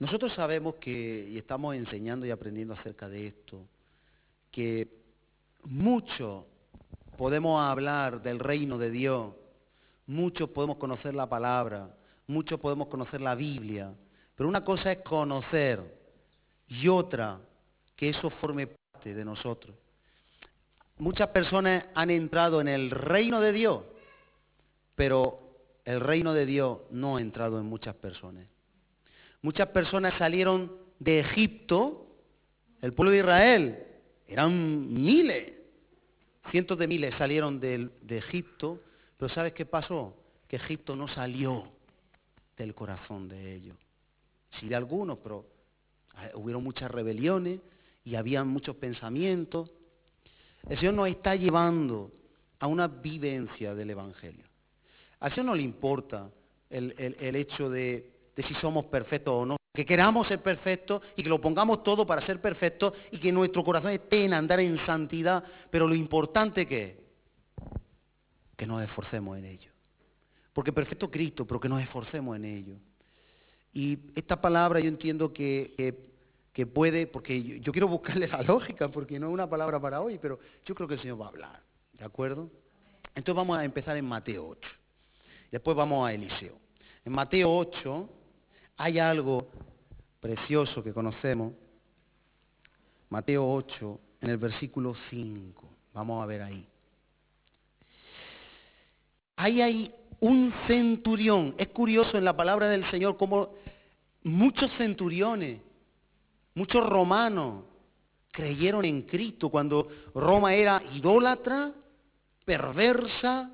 Nosotros sabemos que, y estamos enseñando y aprendiendo acerca de esto, que mucho podemos hablar del reino de Dios, muchos podemos conocer la palabra, muchos podemos conocer la Biblia, pero una cosa es conocer y otra que eso forme parte de nosotros. Muchas personas han entrado en el reino de Dios, pero el reino de Dios no ha entrado en muchas personas. Muchas personas salieron de Egipto, el pueblo de Israel, eran miles, cientos de miles salieron de, Egipto, pero ¿sabes qué pasó? Que Egipto no salió del corazón de ellos. Sí de algunos, pero hubieron muchas rebeliones y había muchos pensamientos. El Señor nos está llevando a una vivencia del Evangelio. Al Señor no le importa el hecho de de si somos perfectos o no. Que queramos ser perfectos y que lo pongamos todo para ser perfectos y que nuestro corazón esté en andar en santidad. Pero lo importante que es que nos esforcemos en ello. Porque perfecto Cristo, pero que nos esforcemos en ello. Y esta palabra yo entiendo que, que, puede, porque yo, yo, quiero buscarle la lógica, porque no es una palabra para hoy, pero yo creo que el Señor va a hablar. ¿De acuerdo? Entonces vamos a empezar en Mateo 8. Después vamos a Eliseo. En Mateo 8 hay algo precioso que conocemos. Mateo 8, en el versículo 5. Vamos a ver ahí. Ahí hay un centurión. Es curioso en la palabra del Señor como muchos centuriones, muchos romanos creyeron en Cristo cuando Roma era idólatra, perversa,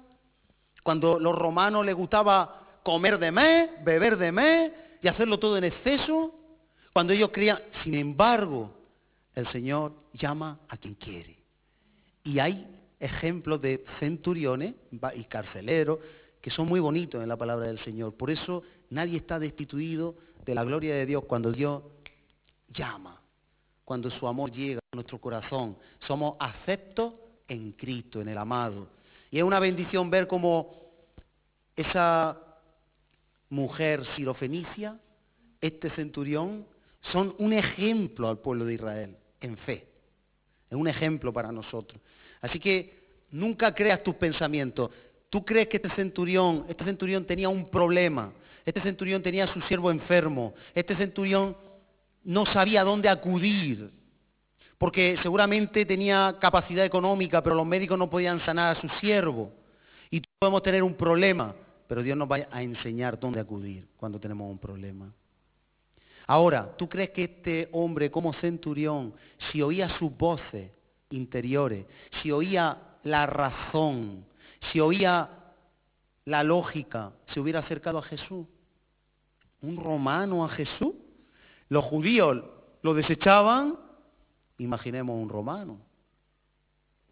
cuando los romanos les gustaba comer de mes, beber de mes, y hacerlo todo en exceso, cuando ellos creían, sin embargo, el Señor llama a quien quiere. Y hay ejemplos de centuriones y carceleros que son muy bonitos en la palabra del Señor. Por eso nadie está destituido de la gloria de Dios cuando Dios llama, cuando su amor llega a nuestro corazón. Somos aceptos en Cristo, en el amado. Y es una bendición ver cómo esa mujer sirofenicia, este centurión, son un ejemplo al pueblo de Israel en fe. Es un ejemplo para nosotros. Así que nunca creas tus pensamientos. Tú crees que este centurión, este centurión tenía un problema. Este centurión tenía a su siervo enfermo. Este centurión no sabía dónde acudir. Porque seguramente tenía capacidad económica, pero los médicos no podían sanar a su siervo. Y tú podemos tener un problema pero Dios nos va a enseñar dónde acudir cuando tenemos un problema. Ahora, ¿tú crees que este hombre como centurión, si oía sus voces interiores, si oía la razón, si oía la lógica, se hubiera acercado a Jesús? ¿Un romano a Jesús? Los judíos lo desechaban, imaginemos un romano.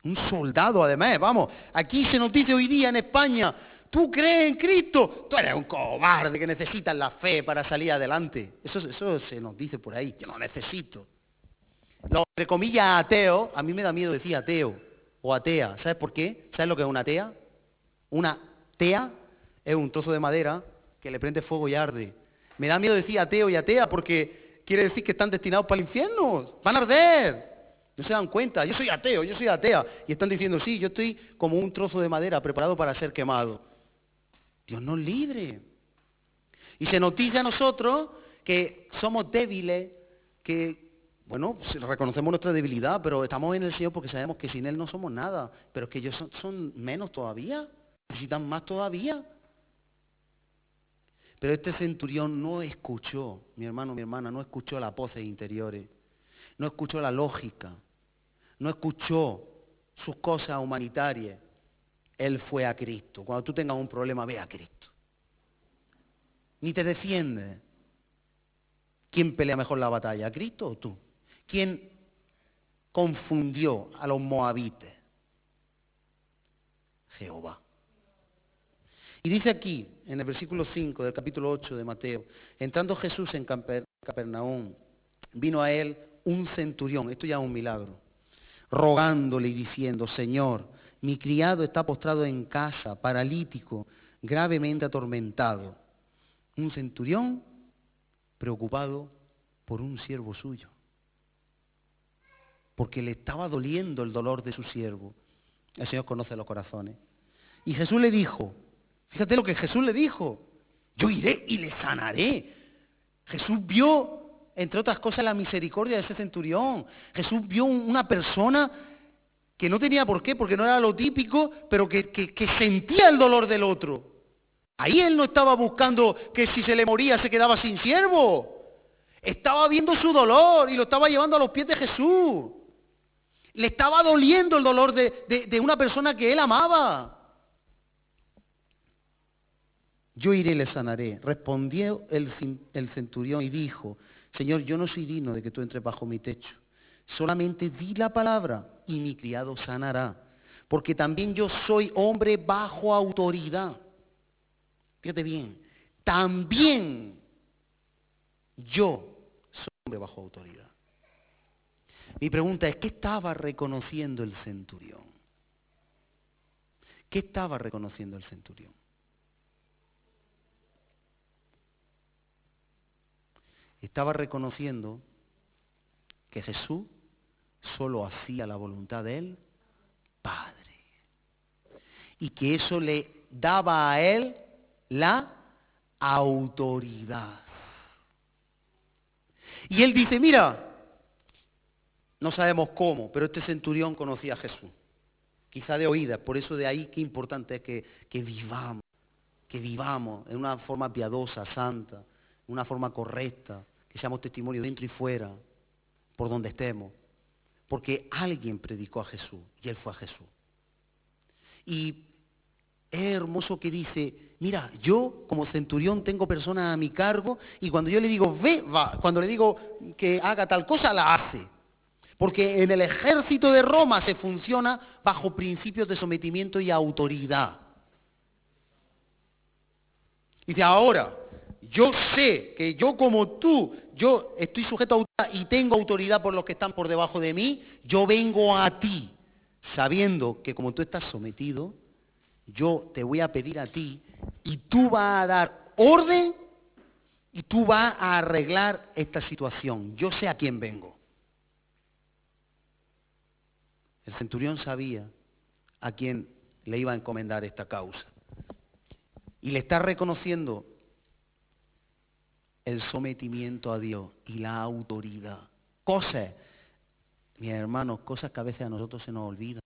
Un soldado además, vamos, aquí se nos dice hoy día en España, tú crees en Cristo, tú eres un cobarde que necesitas la fe para salir adelante. Eso, eso se nos dice por ahí, yo no necesito. Los, entre comillas, ateo, a mí me da miedo decir ateo o atea. ¿Sabes por qué? ¿Sabes lo que es una atea? Una tea es un trozo de madera que le prende fuego y arde. Me da miedo decir ateo y atea porque quiere decir que están destinados para el infierno. Van a arder. No se dan cuenta. Yo soy ateo, yo soy atea. Y están diciendo, sí, yo estoy como un trozo de madera preparado para ser quemado. Dios nos libre. Y se nos dice a nosotros que somos débiles, que, bueno, reconocemos nuestra debilidad, pero estamos en el Señor porque sabemos que sin Él no somos nada. Pero es que ellos son, menos todavía, necesitan más todavía. Pero este centurión no escuchó, mi hermano, mi hermana, no escuchó las voces interiores, no escuchó la lógica, no escuchó sus cosas humanitarias. Él fue a Cristo. Cuando tú tengas un problema, ve a Cristo. Ni te defiende. ¿Quién pelea mejor la batalla, Cristo o tú? ¿Quién confundió a los moabites? Jehová. Y dice aquí, en el versículo 5 del capítulo 8 de Mateo, entrando Jesús en Capernaum, vino a él un centurión, esto ya es un milagro, rogándole y diciendo, Señor, mi criado está postrado en casa, paralítico, gravemente atormentado. Un centurión preocupado por un siervo suyo. Porque le estaba doliendo el dolor de su siervo. El Señor conoce los corazones. Y Jesús le dijo, fíjate lo que Jesús le dijo, yo iré y le sanaré. Jesús vio, entre otras cosas, la misericordia de ese centurión. Jesús vio una persona que no tenía por qué, porque no era lo típico, pero que, sentía el dolor del otro. Ahí él no estaba buscando que si se le moría se quedaba sin siervo. Estaba viendo su dolor y lo estaba llevando a los pies de Jesús. Le estaba doliendo el dolor de, una persona que él amaba. Yo iré y le sanaré. Respondió el, el centurión y dijo, Señor, yo no soy digno de que tú entres bajo mi techo. Solamente di la palabra y mi criado sanará. Porque también yo soy hombre bajo autoridad. Fíjate bien, también yo soy hombre bajo autoridad. Mi pregunta es, ¿qué estaba reconociendo el centurión? ¿Qué estaba reconociendo el centurión? Estaba reconociendo que Jesús solo hacía la voluntad de él, Padre. Y que eso le daba a él la autoridad. Y él dice, mira, no sabemos cómo, pero este centurión conocía a Jesús. Quizá de oídas, por eso de ahí qué importante es que, que vivamos, que vivamos en una forma piadosa, santa, en una forma correcta, que seamos testimonio dentro y fuera, por donde estemos. Porque alguien predicó a Jesús y él fue a Jesús. Y es hermoso que dice, mira, yo como centurión tengo personas a mi cargo y cuando yo le digo, ve. Cuando le digo que haga tal cosa, la hace. Porque en el ejército de Roma se funciona bajo principios de sometimiento y autoridad. Dice, ahora, yo sé que yo como tú, yo estoy sujeto a autoridad y tengo autoridad por los que están por debajo de mí, yo vengo a ti, sabiendo que como tú estás sometido, yo te voy a pedir a ti y tú vas a dar orden y tú vas a arreglar esta situación. Yo sé a quién vengo. El centurión sabía a quién le iba a encomendar esta causa. Y le está reconociendo el sometimiento a Dios y la autoridad. Cosas, mis hermanos, cosas que a veces a nosotros se nos olvidan.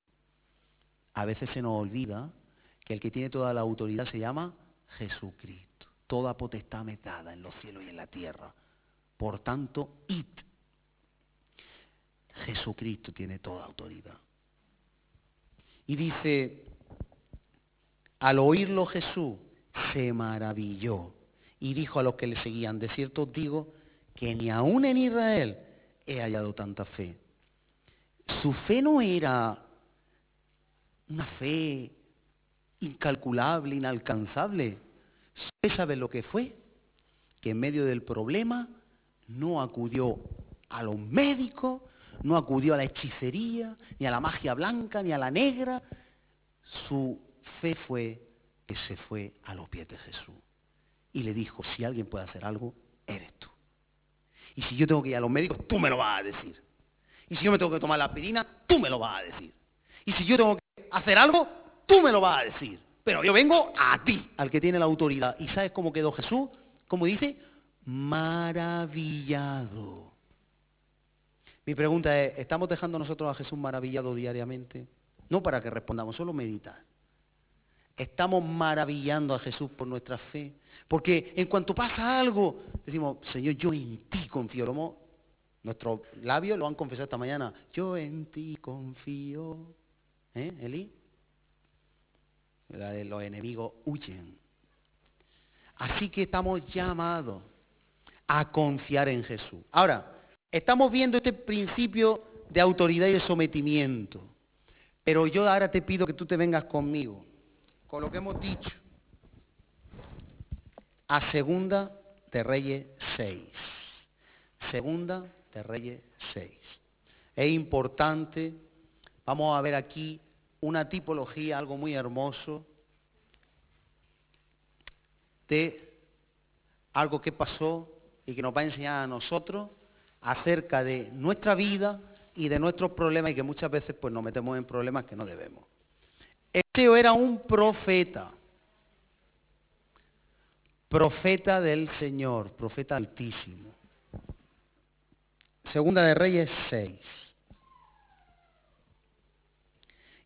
A veces se nos olvida que el que tiene toda la autoridad se llama Jesucristo. Toda potestad me dada en los cielos y en la tierra. Por tanto, id. Jesucristo tiene toda autoridad. Y dice, al oírlo Jesús se maravilló y dijo a los que le seguían, de cierto os digo que ni aún en Israel he hallado tanta fe. Su fe no era una fe incalculable, inalcanzable. ¿Usted sabe lo que fue? Que en medio del problema no acudió a los médicos, no acudió a la hechicería, ni a la magia blanca, ni a la negra. Su fe fue que se fue a los pies de Jesús. Y le dijo, si alguien puede hacer algo, eres tú. Y si yo tengo que ir a los médicos, tú me lo vas a decir. Y si yo me tengo que tomar la aspirina, tú me lo vas a decir. Y si yo tengo que hacer algo, tú me lo vas a decir. Pero yo vengo a ti, al que tiene la autoridad. ¿Y sabes cómo quedó Jesús? Como dice, maravillado. Mi pregunta es, ¿estamos dejando nosotros a Jesús maravillado diariamente? No para que respondamos, solo meditar. Estamos maravillando a Jesús por nuestra fe. Porque en cuanto pasa algo, decimos, Señor, yo en ti confío. nuestros labios lo han confesado esta mañana. Yo en ti confío. ¿Eh, Eli? los enemigos huyen. Así que estamos llamados a confiar en Jesús. Ahora, estamos viendo este principio de autoridad y de sometimiento. Pero yo ahora te pido que tú te vengas conmigo, con lo que hemos dicho, a Segunda de Reyes 6. Segunda de Reyes 6. Es importante, vamos a ver aquí una tipología, algo muy hermoso, de algo que pasó y que nos va a enseñar a nosotros acerca de nuestra vida y de nuestros problemas y que muchas veces pues nos metemos en problemas que no debemos. Eliseo era un profeta. Profeta del Señor, profeta altísimo. Segunda de Reyes 6.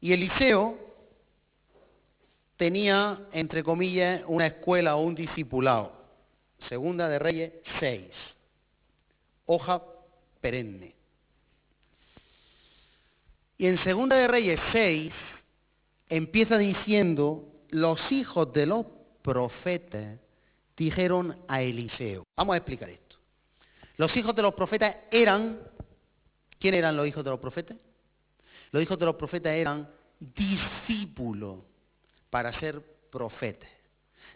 Y Eliseo tenía, entre comillas, una escuela o un discipulado. Segunda de Reyes 6. Hoja perenne. Y en Segunda de Reyes 6 empieza diciendo, los hijos de los profetas dijeron a Eliseo. Vamos a explicar esto. Los hijos de los profetas eran, ¿quién eran los hijos de los profetas? Los hijos de los profetas eran discípulos para ser profetas.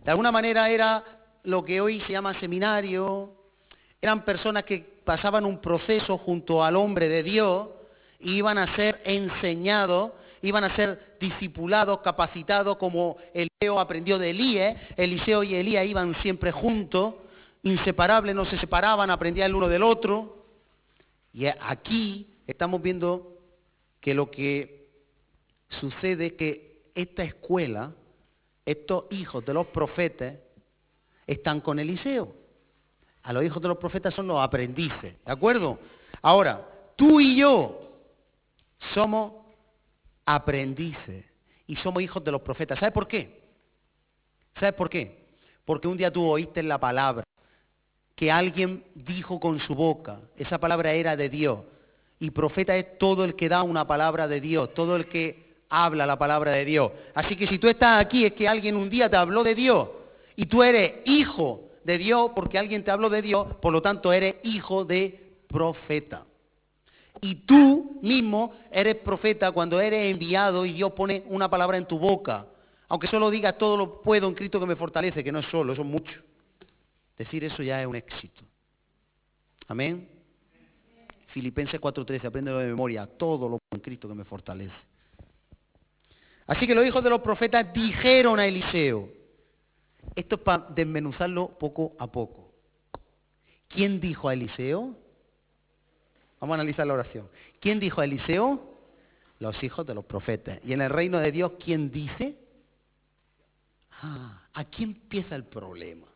De alguna manera era lo que hoy se llama seminario, eran personas que pasaban un proceso junto al hombre de Dios y iban a ser enseñados, iban a ser discipulados, capacitados, como Eliseo aprendió de Elías. Eliseo y Elías iban siempre juntos, inseparables, no se separaban, aprendían el uno del otro. Y aquí estamos viendo que lo que sucede es que esta escuela, estos hijos de los profetas, están con Eliseo. A los hijos de los profetas son los aprendices, ¿de acuerdo? Ahora, tú y yo somos aprendices y somos hijos de los profetas. ¿Sabes por qué? ¿Sabes por qué? Porque un día tú oíste la palabra que alguien dijo con su boca. Esa palabra era de Dios. Y profeta es todo el que da una palabra de Dios, todo el que habla la palabra de Dios. Así que si tú estás aquí es que alguien un día te habló de Dios y tú eres hijo de Dios porque alguien te habló de Dios, por lo tanto eres hijo de profeta. Y tú mismo eres profeta cuando eres enviado y Dios pone una palabra en tu boca. Aunque solo digas todo lo puedo en Cristo que me fortalece, que no es solo, eso es mucho. Decir eso ya es un éxito. Amén. Filipenses 4:13, apréndelo de memoria, todo lo en Cristo que me fortalece. Así que los hijos de los profetas dijeron a Eliseo, esto es para desmenuzarlo poco a poco. ¿Quién dijo a Eliseo? Vamos a analizar la oración. ¿Quién dijo a Eliseo? Los hijos de los profetas. Y en el reino de Dios, ¿quién dice? Ah, aquí empieza el problema.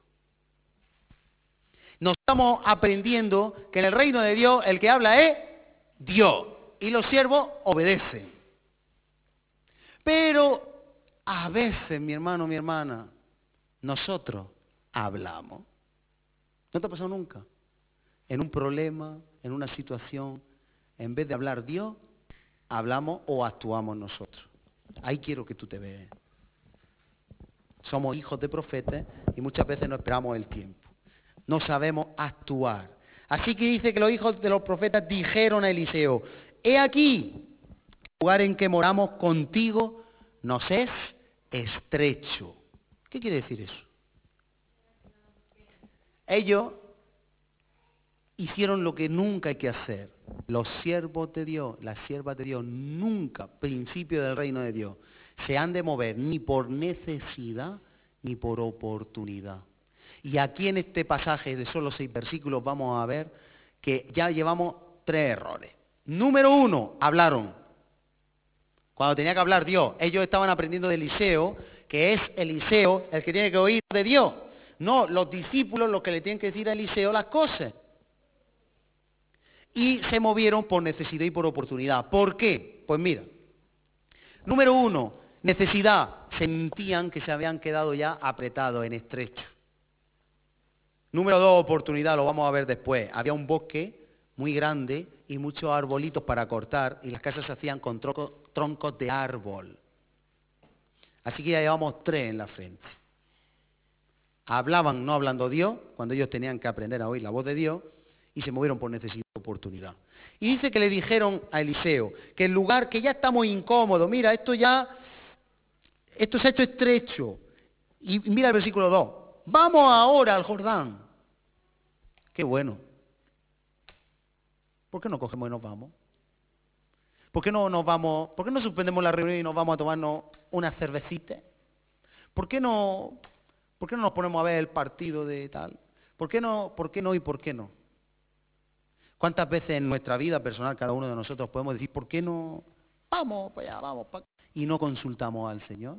Nos estamos aprendiendo que en el reino de Dios el que habla es Dios. Y los siervos obedecen. Pero a veces, mi hermano, mi hermana, nosotros hablamos. ¿No te ha pasado nunca? En un problema, en una situación, en vez de hablar Dios, hablamos o actuamos nosotros. Ahí quiero que tú te veas. Somos hijos de profetas y muchas veces no esperamos el tiempo. No sabemos actuar. Así que dice que los hijos de los profetas dijeron a Eliseo, he aquí, el lugar en que moramos contigo nos es estrecho. ¿Qué quiere decir eso? Ellos hicieron lo que nunca hay que hacer. Los siervos de Dios, las siervas de Dios, nunca, principio del reino de Dios, se han de mover ni por necesidad ni por oportunidad. Y aquí en este pasaje de solo seis versículos vamos a ver que ya llevamos tres errores. Número uno, hablaron. Cuando tenía que hablar Dios, ellos estaban aprendiendo de Eliseo que es Eliseo el que tiene que oír de Dios. No, los discípulos los que le tienen que decir a Eliseo las cosas. Y se movieron por necesidad y por oportunidad. ¿Por qué? Pues mira, número uno, necesidad. Sentían que se habían quedado ya apretados en estrecho. Número dos, oportunidad, lo vamos a ver después. Había un bosque muy grande y muchos arbolitos para cortar y las casas se hacían con troncos de árbol. Así que ya llevamos tres en la frente. Hablaban no hablando Dios, cuando ellos tenían que aprender a oír la voz de Dios, y se movieron por necesidad de oportunidad. Y dice que le dijeron a Eliseo que el lugar que ya está muy incómodo, mira, esto ya, esto se ha hecho estrecho. Y mira el versículo 2, vamos ahora al Jordán. Qué bueno. ¿Por qué no cogemos y nos vamos? ¿Por qué no nos vamos, por qué no suspendemos la reunión y nos vamos a tomarnos una cervecita? ¿Por qué no, por qué no nos ponemos a ver el partido de tal? ¿Por qué no, por qué no y por qué no? ¿Cuántas veces en nuestra vida personal cada uno de nosotros podemos decir, ¿por qué no vamos para allá, vamos para y no consultamos al Señor?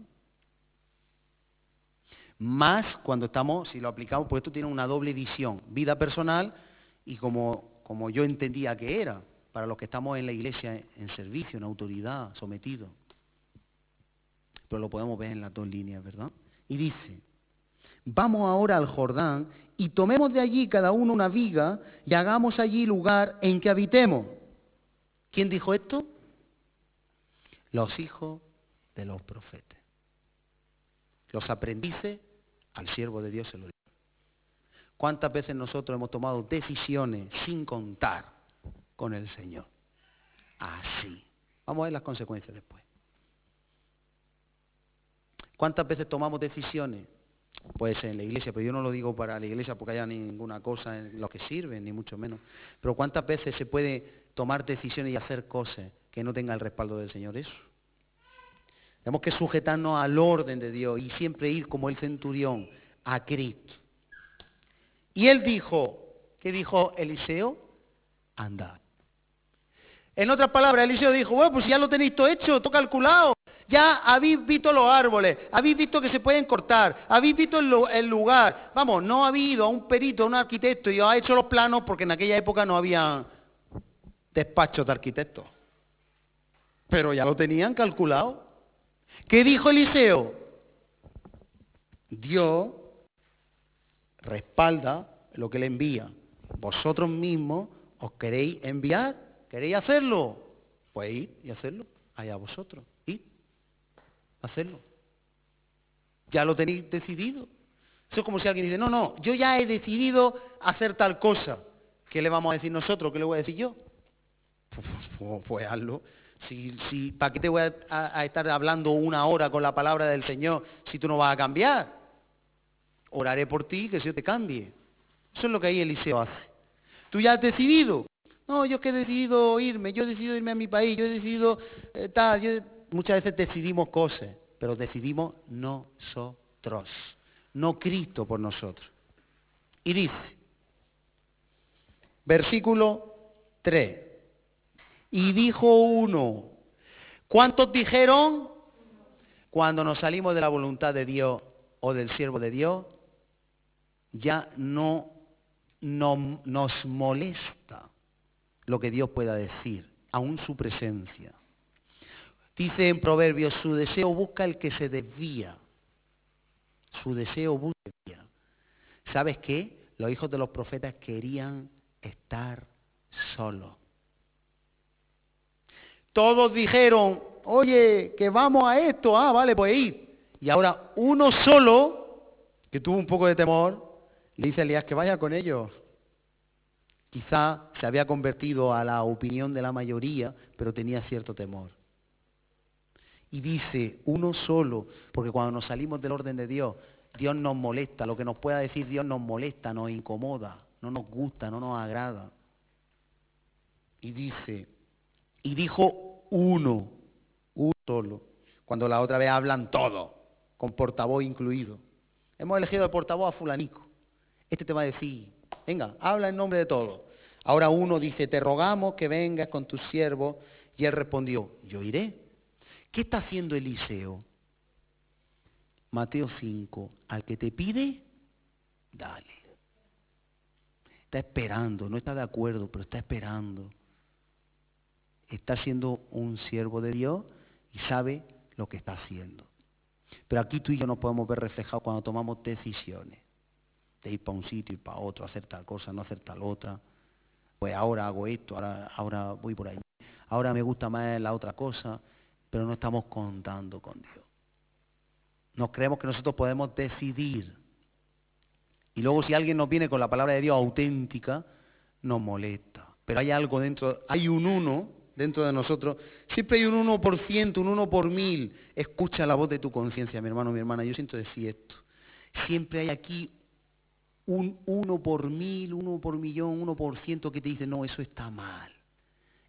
Más cuando estamos, si lo aplicamos, pues esto tiene una doble visión, vida personal y como, como yo entendía que era, para los que estamos en la iglesia en servicio, en autoridad, sometidos. Pero lo podemos ver en las dos líneas, ¿verdad? Y dice, vamos ahora al Jordán y tomemos de allí cada uno una viga y hagamos allí lugar en que habitemos. ¿Quién dijo esto? Los hijos de los profetas. Los aprendices al siervo de Dios se lo dijo. ¿Cuántas veces nosotros hemos tomado decisiones sin contar con el Señor? Así. Vamos a ver las consecuencias después. ¿Cuántas veces tomamos decisiones Puede ser en la iglesia, pero yo no lo digo para la iglesia porque haya ninguna cosa en lo que sirve, ni mucho menos. Pero ¿cuántas veces se puede tomar decisiones y hacer cosas que no tengan el respaldo del Señor? Eso. Tenemos que sujetarnos al orden de Dios y siempre ir como el centurión a Cristo. Y él dijo, ¿qué dijo Eliseo? Andad. En otras palabras, Eliseo dijo, bueno, pues ya lo tenéis todo hecho, todo calculado. Ya habéis visto los árboles, habéis visto que se pueden cortar, habéis visto el, lugar. Vamos, no ha habido a un perito, a un arquitecto y ha hecho los planos porque en aquella época no había despachos de arquitectos. Pero ya lo tenían calculado. ¿Qué dijo Eliseo? Dios respalda lo que le envía. Vosotros mismos os queréis enviar, queréis hacerlo. Pues ir y hacerlo allá vosotros hacerlo. Ya lo tenéis decidido. Eso es como si alguien dice, no, no, yo ya he decidido hacer tal cosa. ¿Qué le vamos a decir nosotros? ¿Qué le voy a decir yo? Pues, pues, pues hazlo. Si, si, ¿Para qué te voy a, estar hablando una hora con la palabra del Señor si tú no vas a cambiar? Oraré por ti que Dios te cambie. Eso es lo que ahí Eliseo hace. Tú ya has decidido. No, yo que he decidido irme, yo he decidido irme a mi país, yo he decidido eh, tal, muchas veces decidimos cosas, pero decidimos nosotros, no Cristo por nosotros. Y dice, versículo 3, y dijo uno, ¿cuántos dijeron? Cuando nos salimos de la voluntad de Dios o del siervo de Dios, ya no, no nos molesta lo que Dios pueda decir, aún su presencia. Dice en Proverbios, su deseo busca el que se desvía. Su deseo busca. ¿Sabes qué? Los hijos de los profetas querían estar solos. Todos dijeron, oye, que vamos a esto, ah, vale, pues ir. Y ahora uno solo, que tuvo un poco de temor, le dice a Elías que vaya con ellos. Quizá se había convertido a la opinión de la mayoría, pero tenía cierto temor. Y dice, uno solo, porque cuando nos salimos del orden de Dios, Dios nos molesta, lo que nos pueda decir Dios nos molesta, nos incomoda, no nos gusta, no nos agrada. Y dice, y dijo uno, uno solo, cuando la otra vez hablan todos, con portavoz incluido. Hemos elegido el portavoz a fulanico. Este te va a decir, venga, habla en nombre de todos. Ahora uno dice, te rogamos que vengas con tus siervos. Y él respondió, yo iré. ¿Qué está haciendo Eliseo? Mateo 5, al que te pide, dale. Está esperando, no está de acuerdo, pero está esperando. Está siendo un siervo de Dios y sabe lo que está haciendo. Pero aquí tú y yo nos podemos ver reflejados cuando tomamos decisiones. De ir para un sitio, y para otro, hacer tal cosa, no hacer tal otra. Pues ahora hago esto, ahora, ahora voy por ahí. Ahora me gusta más la otra cosa pero no estamos contando con Dios. Nos creemos que nosotros podemos decidir. Y luego si alguien nos viene con la palabra de Dios auténtica, nos molesta. Pero hay algo dentro, hay un uno dentro de nosotros. Siempre hay un uno por ciento, un uno por mil. Escucha la voz de tu conciencia, mi hermano, mi hermana. Yo siento decir esto. Siempre hay aquí un uno por mil, uno por millón, uno por ciento que te dice, no, eso está mal.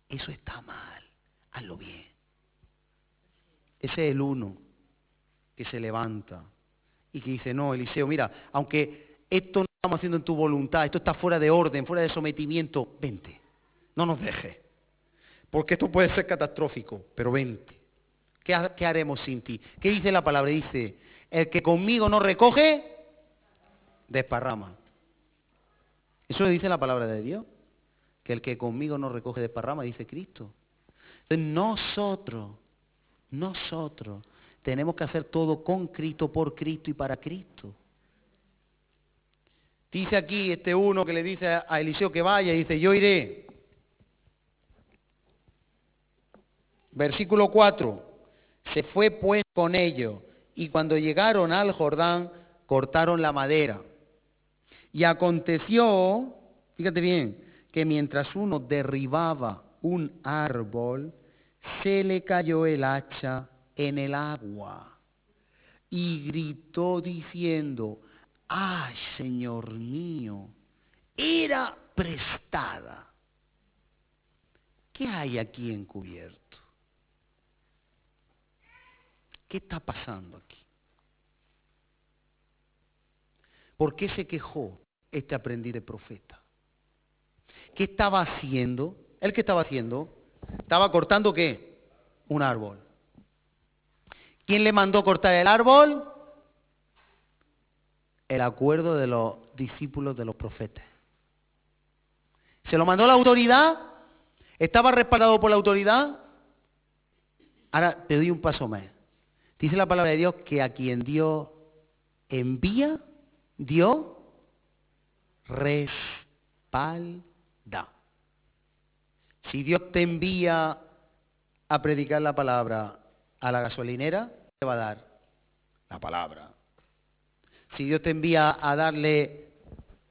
Eso está mal. Hazlo bien. Ese es el uno que se levanta y que dice, no, Eliseo, mira, aunque esto no estamos haciendo en tu voluntad, esto está fuera de orden, fuera de sometimiento, vente, no nos dejes. Porque esto puede ser catastrófico, pero vente. ¿Qué, qué haremos sin ti? ¿Qué dice la palabra? Dice, el que conmigo no recoge, desparrama. Eso lo dice la palabra de Dios. Que el que conmigo no recoge desparrama, dice Cristo. Entonces nosotros, nosotros tenemos que hacer todo con Cristo, por Cristo y para Cristo. Dice aquí este uno que le dice a Eliseo que vaya y dice, yo iré. Versículo 4. Se fue pues con ellos y cuando llegaron al Jordán cortaron la madera. Y aconteció, fíjate bien, que mientras uno derribaba un árbol, se le cayó el hacha en el agua y gritó diciendo, ay Señor mío, era prestada. ¿Qué hay aquí encubierto? ¿Qué está pasando aquí? ¿Por qué se quejó este aprendiz de profeta? ¿Qué estaba haciendo? ¿El que estaba haciendo? Estaba cortando qué? Un árbol. ¿Quién le mandó cortar el árbol? El acuerdo de los discípulos de los profetas. ¿Se lo mandó la autoridad? ¿Estaba respaldado por la autoridad? Ahora te doy un paso más. Dice la palabra de Dios que a quien Dios envía, Dios respalda. Si Dios te envía a predicar la palabra a la gasolinera, te va a dar la palabra. Si Dios te envía a darle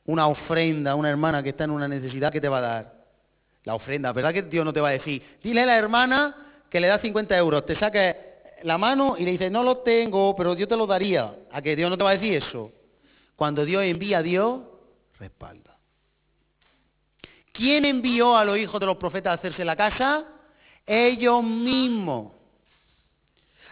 una ofrenda a una hermana que está en una necesidad, ¿qué te va a dar? La ofrenda. ¿Verdad que Dios no te va a decir? Dile a la hermana que le da 50 euros, te saque la mano y le dice, no lo tengo, pero Dios te lo daría. ¿A que Dios no te va a decir eso? Cuando Dios envía a Dios, respalda. ¿Quién envió a los hijos de los profetas a hacerse la casa? Ellos mismos.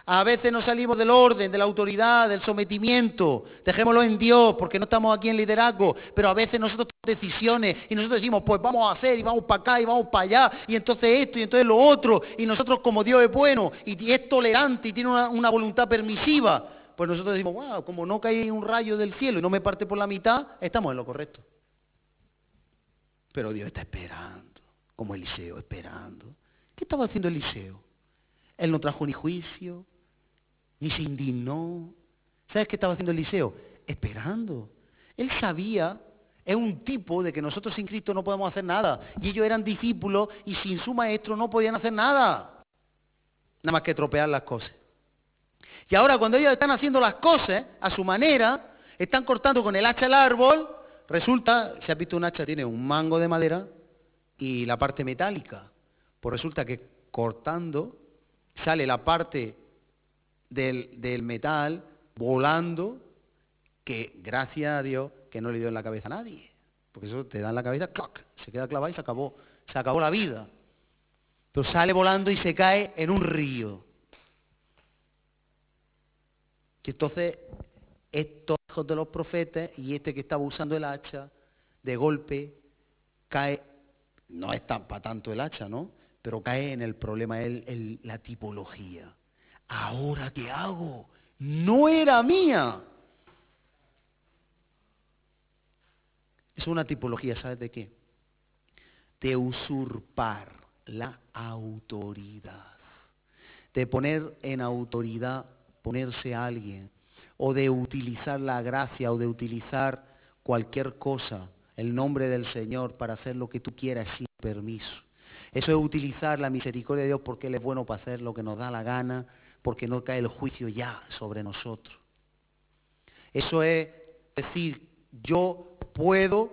A veces nos salimos del orden, de la autoridad, del sometimiento. Dejémoslo en Dios, porque no estamos aquí en liderazgo. Pero a veces nosotros tomamos decisiones y nosotros decimos, pues vamos a hacer y vamos para acá y vamos para allá. Y entonces esto y entonces lo otro. Y nosotros como Dios es bueno y es tolerante y tiene una, una voluntad permisiva, pues nosotros decimos, wow, como no cae un rayo del cielo y no me parte por la mitad, estamos en lo correcto. Pero Dios está esperando, como Eliseo, esperando. ¿Qué estaba haciendo Eliseo? Él no trajo ni juicio, ni se indignó. ¿Sabes qué estaba haciendo Eliseo? Esperando. Él sabía, es un tipo de que nosotros sin Cristo no podemos hacer nada. Y ellos eran discípulos y sin su maestro no podían hacer nada. Nada más que tropear las cosas. Y ahora cuando ellos están haciendo las cosas a su manera, están cortando con el hacha el árbol, Resulta, si has visto un hacha, tiene un mango de madera y la parte metálica. Pues resulta que cortando sale la parte del, metal volando que gracias a Dios que no le dio en la cabeza a nadie. Porque eso te da en la cabeza, ¡clac! se queda clavado y se acabó. Se acabó la vida. Pero sale volando y se cae en un río. Y entonces estos hijos de los profetas y este que estaba usando el hacha, de golpe cae, no es para tanto el hacha, ¿no? Pero cae en el problema, el, la tipología. ¿Ahora qué hago? No era mía. Es una tipología, ¿sabes de qué? De usurpar la autoridad. De poner en autoridad, ponerse a alguien o de utilizar la gracia o de utilizar cualquier cosa, el nombre del Señor para hacer lo que tú quieras sin permiso. Eso es utilizar la misericordia de Dios porque Él es bueno para hacer lo que nos da la gana, porque no cae el juicio ya sobre nosotros. Eso es decir, yo puedo,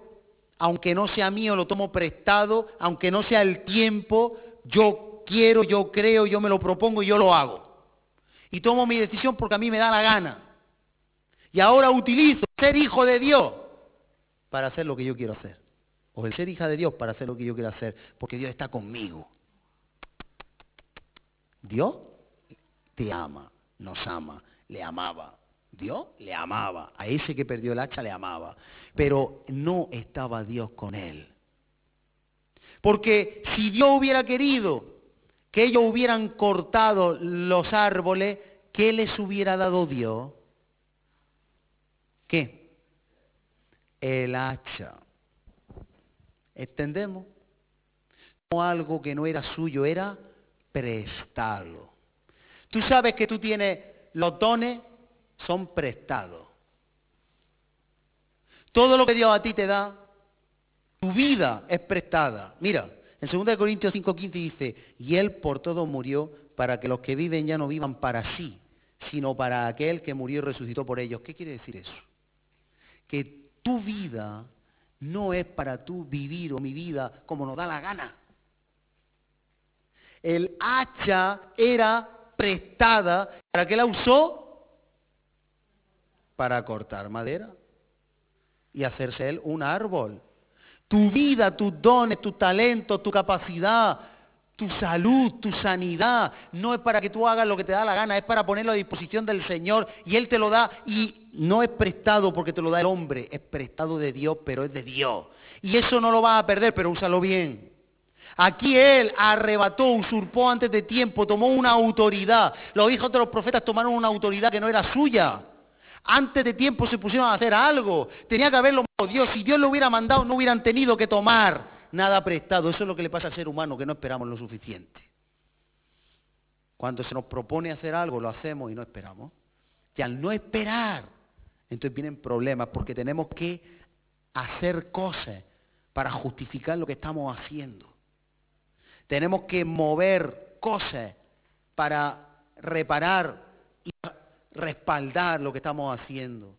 aunque no sea mío, lo tomo prestado, aunque no sea el tiempo, yo quiero, yo creo, yo me lo propongo y yo lo hago. Y tomo mi decisión porque a mí me da la gana. Y ahora utilizo ser hijo de Dios para hacer lo que yo quiero hacer. O el ser hija de Dios para hacer lo que yo quiero hacer. Porque Dios está conmigo. Dios te ama, nos ama, le amaba. Dios le amaba. A ese que perdió el hacha le amaba. Pero no estaba Dios con él. Porque si Dios hubiera querido que ellos hubieran cortado los árboles, ¿qué les hubiera dado Dios? ¿Qué? El hacha. ¿Entendemos? No algo que no era suyo, era prestado. Tú sabes que tú tienes los dones, son prestados. Todo lo que Dios a ti te da, tu vida es prestada. Mira, en 2 Corintios 5:15 dice, y Él por todo murió para que los que viven ya no vivan para sí, sino para aquel que murió y resucitó por ellos. ¿Qué quiere decir eso? Que tu vida no es para tú vivir o mi vida como nos da la gana. El hacha era prestada. ¿Para qué la usó? Para cortar madera y hacerse él un árbol. Tu vida, tus dones, tu talento, tu capacidad, tu salud, tu sanidad, no es para que tú hagas lo que te da la gana, es para ponerlo a disposición del Señor y Él te lo da y no es prestado porque te lo da el hombre, es prestado de Dios, pero es de Dios. Y eso no lo vas a perder, pero úsalo bien. Aquí Él arrebató, usurpó antes de tiempo, tomó una autoridad. Los hijos de los profetas tomaron una autoridad que no era suya. Antes de tiempo se pusieron a hacer algo. Tenía que haberlo Dios. Si Dios lo hubiera mandado, no hubieran tenido que tomar nada prestado. Eso es lo que le pasa al ser humano, que no esperamos lo suficiente. Cuando se nos propone hacer algo, lo hacemos y no esperamos. Y al no esperar, entonces vienen problemas porque tenemos que hacer cosas para justificar lo que estamos haciendo. Tenemos que mover cosas para reparar y respaldar lo que estamos haciendo.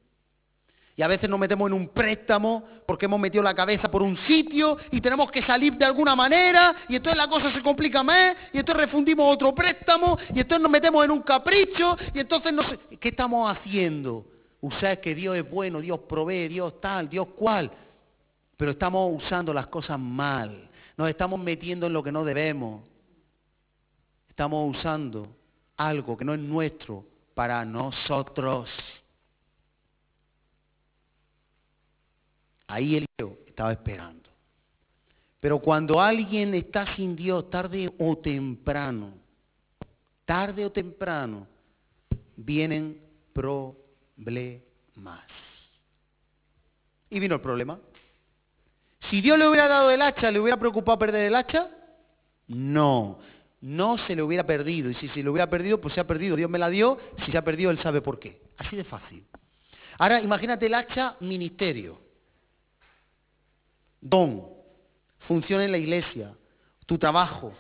Y a veces nos metemos en un préstamo porque hemos metido la cabeza por un sitio y tenemos que salir de alguna manera y entonces la cosa se complica más y entonces refundimos otro préstamo y entonces nos metemos en un capricho y entonces no sé, ¿qué estamos haciendo? Usar que Dios es bueno, Dios provee, Dios tal, Dios cual. Pero estamos usando las cosas mal. Nos estamos metiendo en lo que no debemos. Estamos usando algo que no es nuestro para nosotros. Ahí el estaba esperando. Pero cuando alguien está sin Dios, tarde o temprano, tarde o temprano, vienen problemas. Y vino el problema. Si Dios le hubiera dado el hacha, ¿le hubiera preocupado perder el hacha? No, no se le hubiera perdido. Y si se le hubiera perdido, pues se ha perdido. Dios me la dio. Si se ha perdido, Él sabe por qué. Así de fácil. Ahora imagínate el hacha ministerio. Don. Funciona en la iglesia. Tu trabajo.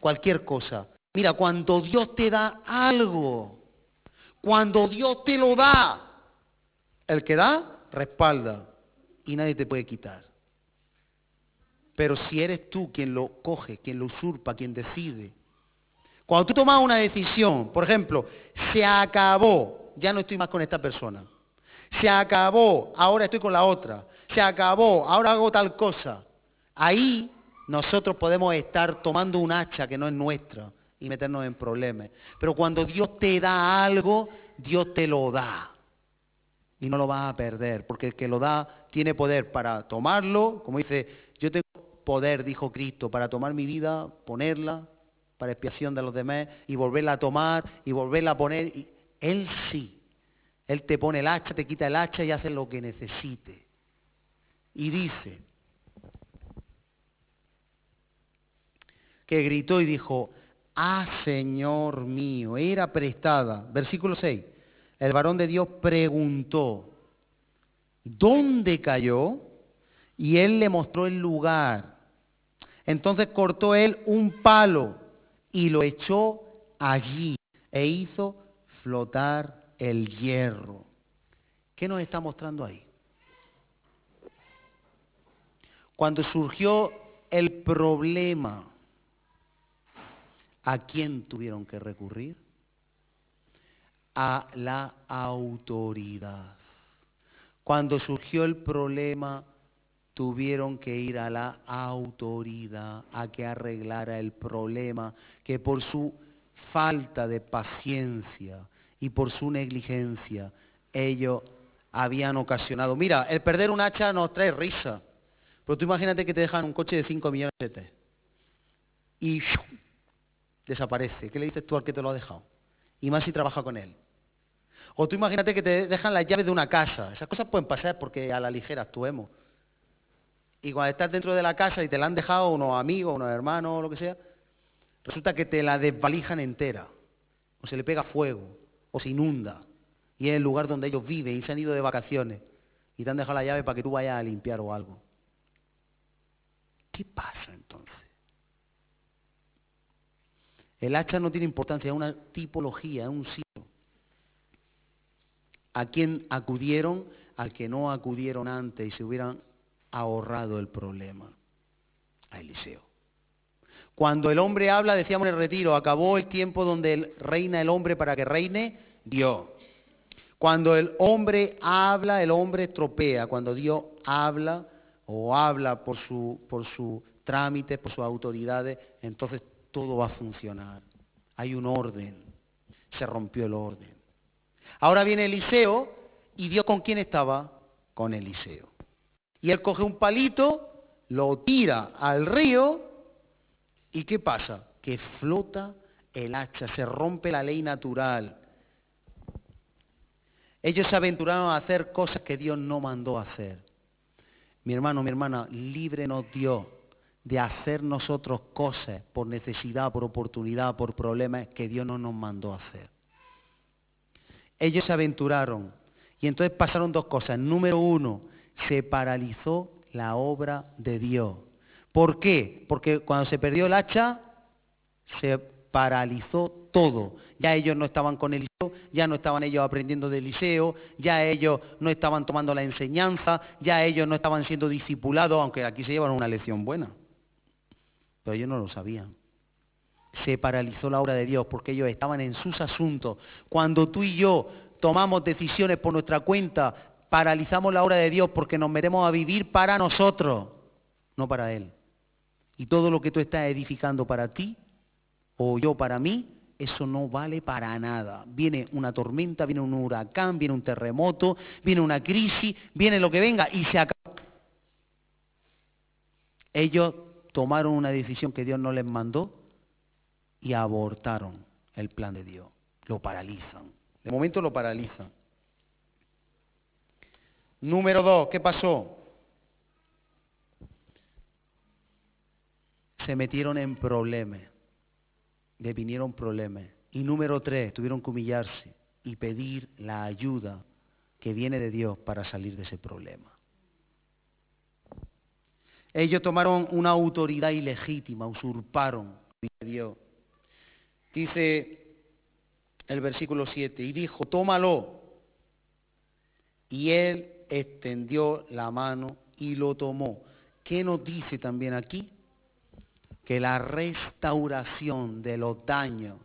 Cualquier cosa. Mira, cuando Dios te da algo, cuando Dios te lo da, el que da, respalda. Y nadie te puede quitar. Pero si eres tú quien lo coge, quien lo usurpa, quien decide. Cuando tú tomas una decisión, por ejemplo, se acabó, ya no estoy más con esta persona. Se acabó, ahora estoy con la otra. Se acabó, ahora hago tal cosa. Ahí nosotros podemos estar tomando un hacha que no es nuestra y meternos en problemas. Pero cuando Dios te da algo, Dios te lo da. Y no lo vas a perder, porque el que lo da tiene poder para tomarlo, como dice, yo tengo poder, dijo Cristo, para tomar mi vida, ponerla para expiación de los demás y volverla a tomar y volverla a poner. Él sí. Él te pone el hacha, te quita el hacha y hace lo que necesite. Y dice que gritó y dijo, ah Señor mío, era prestada. Versículo 6. El varón de Dios preguntó, ¿dónde cayó? Y él le mostró el lugar. Entonces cortó él un palo y lo echó allí e hizo flotar el hierro. ¿Qué nos está mostrando ahí? Cuando surgió el problema, ¿a quién tuvieron que recurrir? A la autoridad. Cuando surgió el problema, tuvieron que ir a la autoridad a que arreglara el problema que por su falta de paciencia y por su negligencia ellos habían ocasionado. Mira, el perder un hacha nos trae risa. Pero tú imagínate que te dejan un coche de 5 millones de y desaparece. ¿Qué le dices tú al que te lo ha dejado? Y más si trabaja con él. O tú imagínate que te dejan las llaves de una casa. Esas cosas pueden pasar porque a la ligera actuemos. Y cuando estás dentro de la casa y te la han dejado unos amigos, unos hermanos lo que sea, resulta que te la desvalijan entera. O se le pega fuego, o se inunda. Y es el lugar donde ellos viven y se han ido de vacaciones. Y te han dejado la llave para que tú vayas a limpiar o algo. ¿Qué pasa entonces? El hacha no tiene importancia, es una tipología, es un sitio. ¿A quién acudieron? Al que no acudieron antes y se hubieran ahorrado el problema. A Eliseo. Cuando el hombre habla, decíamos en el retiro, acabó el tiempo donde reina el hombre para que reine Dios. Cuando el hombre habla, el hombre estropea. Cuando Dios habla o habla por su, por su trámite, por sus autoridades, entonces todo va a funcionar. Hay un orden. Se rompió el orden. Ahora viene Eliseo y Dios con quién estaba? Con Eliseo. Y él coge un palito, lo tira al río y ¿qué pasa? Que flota el hacha, se rompe la ley natural. Ellos se aventuraron a hacer cosas que Dios no mandó hacer. Mi hermano, mi hermana, líbrenos Dios de hacer nosotros cosas por necesidad, por oportunidad, por problemas que Dios no nos mandó hacer. Ellos se aventuraron y entonces pasaron dos cosas. Número uno, se paralizó la obra de Dios. ¿Por qué? Porque cuando se perdió el hacha, se paralizó todo. Ya ellos no estaban con Eliseo, ya no estaban ellos aprendiendo de Eliseo, ya ellos no estaban tomando la enseñanza, ya ellos no estaban siendo discipulados, aunque aquí se llevan una lección buena. Pero ellos no lo sabían. Se paralizó la obra de Dios porque ellos estaban en sus asuntos. Cuando tú y yo tomamos decisiones por nuestra cuenta, paralizamos la obra de Dios porque nos metemos a vivir para nosotros, no para Él. Y todo lo que tú estás edificando para ti o yo para mí, eso no vale para nada. Viene una tormenta, viene un huracán, viene un terremoto, viene una crisis, viene lo que venga y se acaba. Ellos tomaron una decisión que Dios no les mandó y abortaron el plan de Dios. Lo paralizan. De momento lo paralizan. Número dos, ¿qué pasó? Se metieron en problemas. Le vinieron problemas. Y número tres, tuvieron que humillarse y pedir la ayuda que viene de Dios para salir de ese problema. Ellos tomaron una autoridad ilegítima, usurparon a Dios. Dice el versículo 7, y dijo, tómalo. Y él extendió la mano y lo tomó. ¿Qué nos dice también aquí? Que la restauración de los daños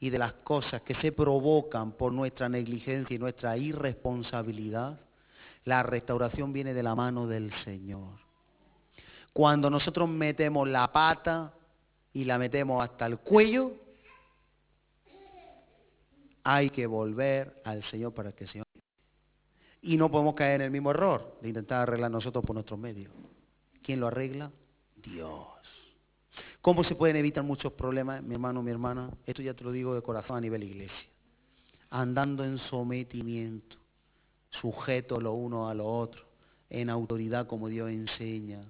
y de las cosas que se provocan por nuestra negligencia y nuestra irresponsabilidad, la restauración viene de la mano del Señor. Cuando nosotros metemos la pata y la metemos hasta el cuello, hay que volver al Señor para que el Señor y no podemos caer en el mismo error de intentar arreglar nosotros por nuestros medios. ¿Quién lo arregla? Dios. ¿Cómo se pueden evitar muchos problemas, mi hermano, mi hermana? Esto ya te lo digo de corazón a nivel iglesia. Andando en sometimiento, sujetos los unos a los otros, en autoridad como Dios enseña,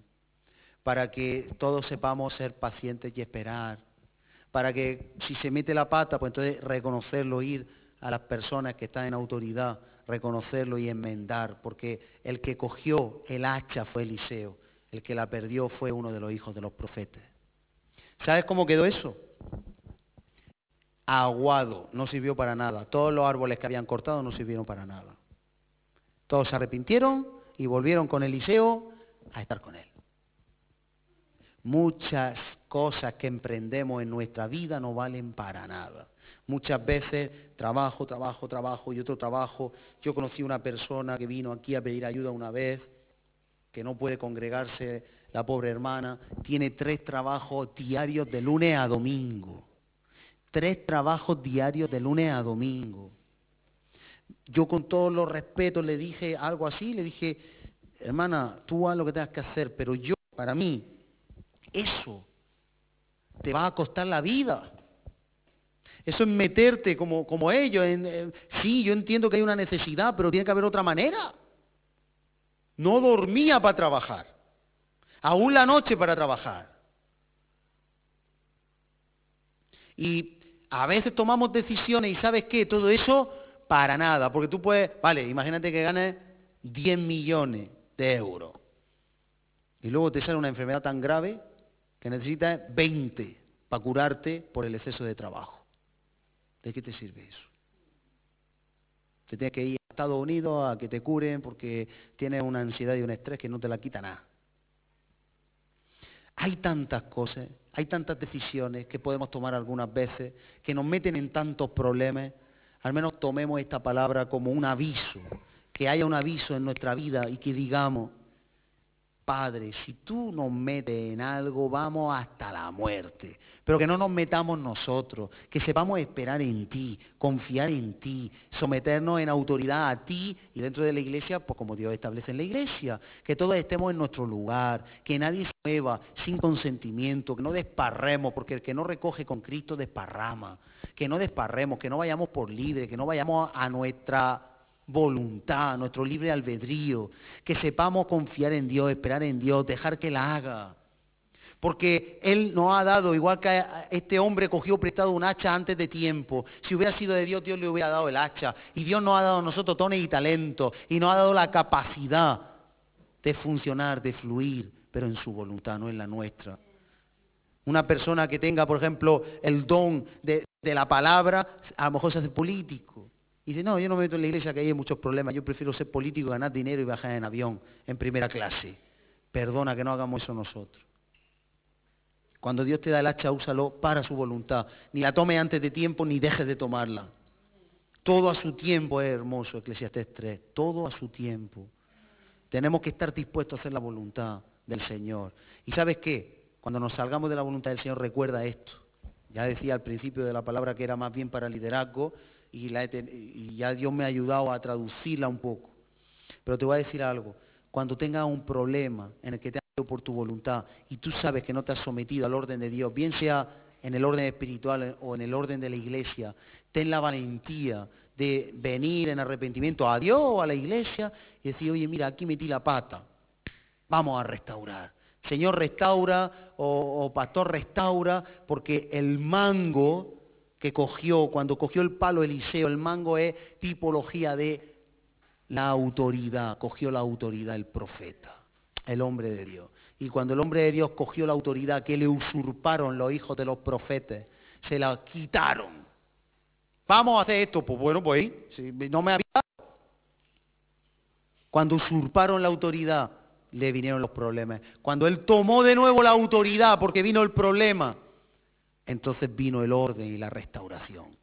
para que todos sepamos ser pacientes y esperar, para que si se mete la pata, pues entonces reconocerlo, ir a las personas que están en autoridad, reconocerlo y enmendar, porque el que cogió el hacha fue Eliseo, el que la perdió fue uno de los hijos de los profetas. ¿Sabes cómo quedó eso? Aguado, no sirvió para nada. Todos los árboles que habían cortado no sirvieron para nada. Todos se arrepintieron y volvieron con Eliseo a estar con él. Muchas cosas que emprendemos en nuestra vida no valen para nada. Muchas veces trabajo, trabajo, trabajo y otro trabajo. Yo conocí una persona que vino aquí a pedir ayuda una vez, que no puede congregarse la pobre hermana. Tiene tres trabajos diarios de lunes a domingo. Tres trabajos diarios de lunes a domingo. Yo con todos los respetos le dije algo así, le dije, hermana, tú haz lo que tengas que hacer, pero yo, para mí, eso te va a costar la vida. Eso es meterte como, como ellos. En, sí, yo entiendo que hay una necesidad, pero tiene que haber otra manera. No dormía para trabajar. Aún la noche para trabajar. Y a veces tomamos decisiones y sabes qué, todo eso para nada. Porque tú puedes, vale, imagínate que ganes 10 millones de euros. Y luego te sale una enfermedad tan grave que necesitas 20 para curarte por el exceso de trabajo. ¿De qué te sirve eso? Te tienes que ir a Estados Unidos a que te curen porque tienes una ansiedad y un estrés que no te la quita nada. Hay tantas cosas, hay tantas decisiones que podemos tomar algunas veces que nos meten en tantos problemas. Al menos tomemos esta palabra como un aviso, que haya un aviso en nuestra vida y que digamos, Padre, si tú nos metes en algo, vamos hasta la muerte. Pero que no nos metamos nosotros, que sepamos esperar en ti, confiar en ti, someternos en autoridad a ti y dentro de la iglesia, pues como Dios establece en la iglesia. Que todos estemos en nuestro lugar, que nadie se mueva sin consentimiento, que no desparremos, porque el que no recoge con Cristo desparrama. Que no desparremos, que no vayamos por libre, que no vayamos a nuestra voluntad, nuestro libre albedrío, que sepamos confiar en Dios, esperar en Dios, dejar que la haga. Porque Él nos ha dado, igual que este hombre cogió prestado un hacha antes de tiempo. Si hubiera sido de Dios, Dios le hubiera dado el hacha. Y Dios nos ha dado a nosotros dones y talentos. Y nos ha dado la capacidad de funcionar, de fluir, pero en su voluntad, no en la nuestra. Una persona que tenga, por ejemplo, el don de, de la palabra, a lo mejor se hace político. Y dice, no, yo no me meto en la iglesia que hay muchos problemas, yo prefiero ser político, ganar dinero y bajar en avión, en primera clase. Perdona que no hagamos eso nosotros. Cuando Dios te da el hacha, úsalo para su voluntad. Ni la tome antes de tiempo, ni dejes de tomarla. Todo a su tiempo es hermoso, Eclesiastés 3. Todo a su tiempo. Tenemos que estar dispuestos a hacer la voluntad del Señor. ¿Y sabes qué? Cuando nos salgamos de la voluntad del Señor, recuerda esto. Ya decía al principio de la palabra que era más bien para liderazgo, y, ya Dios me ha ayudado a traducirla un poco. Pero te voy a decir algo, cuando tengas un problema en el que te has ido por tu voluntad y tú sabes que no te has sometido al orden de Dios, bien sea en el orden espiritual o en el orden de la iglesia, ten la valentía de venir en arrepentimiento a Dios o a la iglesia y decir, oye, mira, aquí metí la pata, vamos a restaurar. Señor, restaura o, o pastor, restaura, porque el mango que cogió, cuando cogió el palo Eliseo, el mango es tipología de la autoridad, cogió la autoridad el profeta, el hombre de Dios. Y cuando el hombre de Dios cogió la autoridad que le usurparon los hijos de los profetas, se la quitaron. Vamos a hacer esto, pues bueno, pues si no me había... Cuando usurparon la autoridad, le vinieron los problemas. Cuando él tomó de nuevo la autoridad, porque vino el problema, entonces vino el orden y la restauración.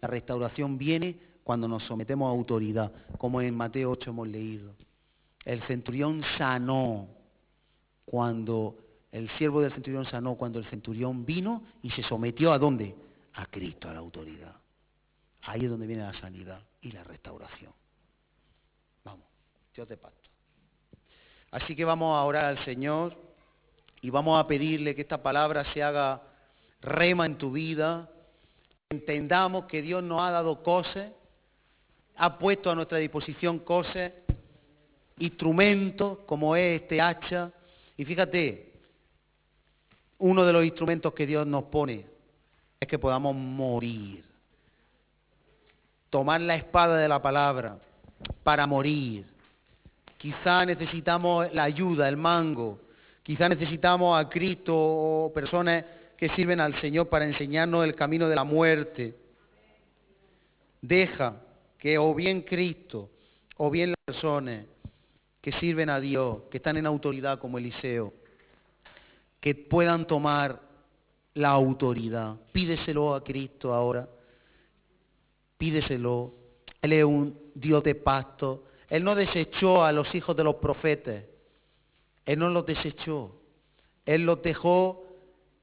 La restauración viene cuando nos sometemos a autoridad, como en Mateo 8 hemos leído. El centurión sanó cuando el siervo del centurión sanó cuando el centurión vino y se sometió a dónde? A Cristo, a la autoridad. Ahí es donde viene la sanidad y la restauración. Vamos, Dios de pacto. Así que vamos a orar al Señor y vamos a pedirle que esta palabra se haga rema en tu vida, entendamos que Dios nos ha dado cosas, ha puesto a nuestra disposición cosas, instrumentos como es este hacha. Y fíjate, uno de los instrumentos que Dios nos pone es que podamos morir. Tomar la espada de la palabra para morir. Quizá necesitamos la ayuda, el mango. Quizá necesitamos a Cristo o personas que sirven al Señor para enseñarnos el camino de la muerte. Deja que o bien Cristo o bien las personas que sirven a Dios, que están en autoridad como Eliseo, que puedan tomar la autoridad. Pídeselo a Cristo ahora. Pídeselo. Él es un Dios de pacto. Él no desechó a los hijos de los profetas. Él no los desechó. Él los dejó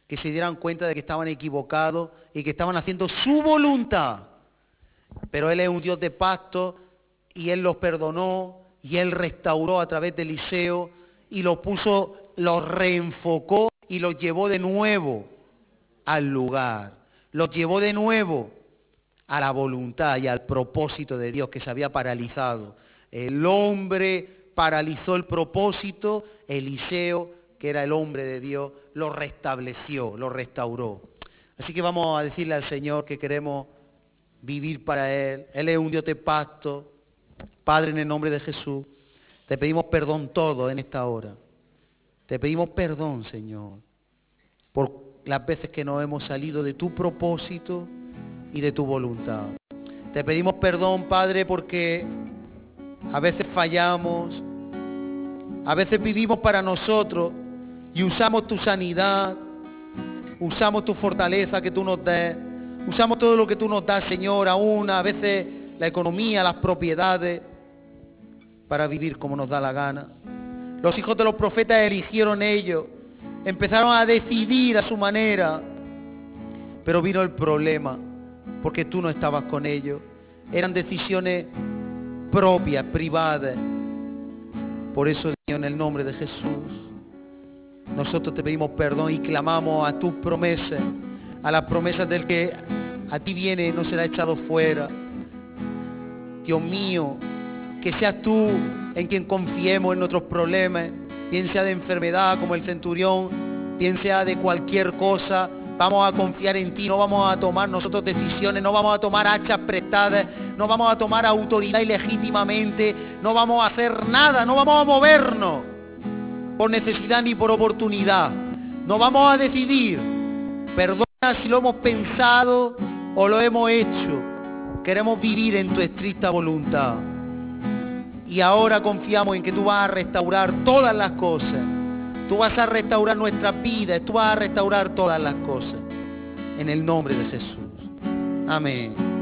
que se dieran cuenta de que estaban equivocados y que estaban haciendo su voluntad. Pero Él es un Dios de pacto y Él los perdonó y Él restauró a través de Eliseo y los puso, los reenfocó y los llevó de nuevo al lugar. Los llevó de nuevo a la voluntad y al propósito de Dios que se había paralizado. El hombre paralizó el propósito, Eliseo, que era el hombre de Dios, lo restableció, lo restauró. Así que vamos a decirle al Señor que queremos vivir para Él. Él es un Dios de pacto. Padre, en el nombre de Jesús, te pedimos perdón todo en esta hora. Te pedimos perdón, Señor, por las veces que nos hemos salido de tu propósito y de tu voluntad. Te pedimos perdón, Padre, porque a veces fallamos, a veces vivimos para nosotros y usamos tu sanidad, usamos tu fortaleza que tú nos des, usamos todo lo que tú nos das, Señor, aún a veces la economía, las propiedades, para vivir como nos da la gana. Los hijos de los profetas eligieron ellos, empezaron a decidir a su manera, pero vino el problema, porque tú no estabas con ellos. Eran decisiones propias, privadas. Por eso, en el nombre de Jesús, nosotros te pedimos perdón y clamamos a tus promesas, a las promesas del que a ti viene y no será echado fuera. Dios mío, que seas tú en quien confiemos en nuestros problemas, bien sea de enfermedad como el centurión, bien sea de cualquier cosa, vamos a confiar en ti, no vamos a tomar nosotros decisiones, no vamos a tomar hachas prestadas, no vamos a tomar autoridad ilegítimamente, no vamos a hacer nada, no vamos a movernos por necesidad ni por oportunidad. No vamos a decidir, perdona si lo hemos pensado o lo hemos hecho. Queremos vivir en tu estricta voluntad. Y ahora confiamos en que tú vas a restaurar todas las cosas. Tú vas a restaurar nuestras vidas. Tú vas a restaurar todas las cosas. En el nombre de Jesús. Amén.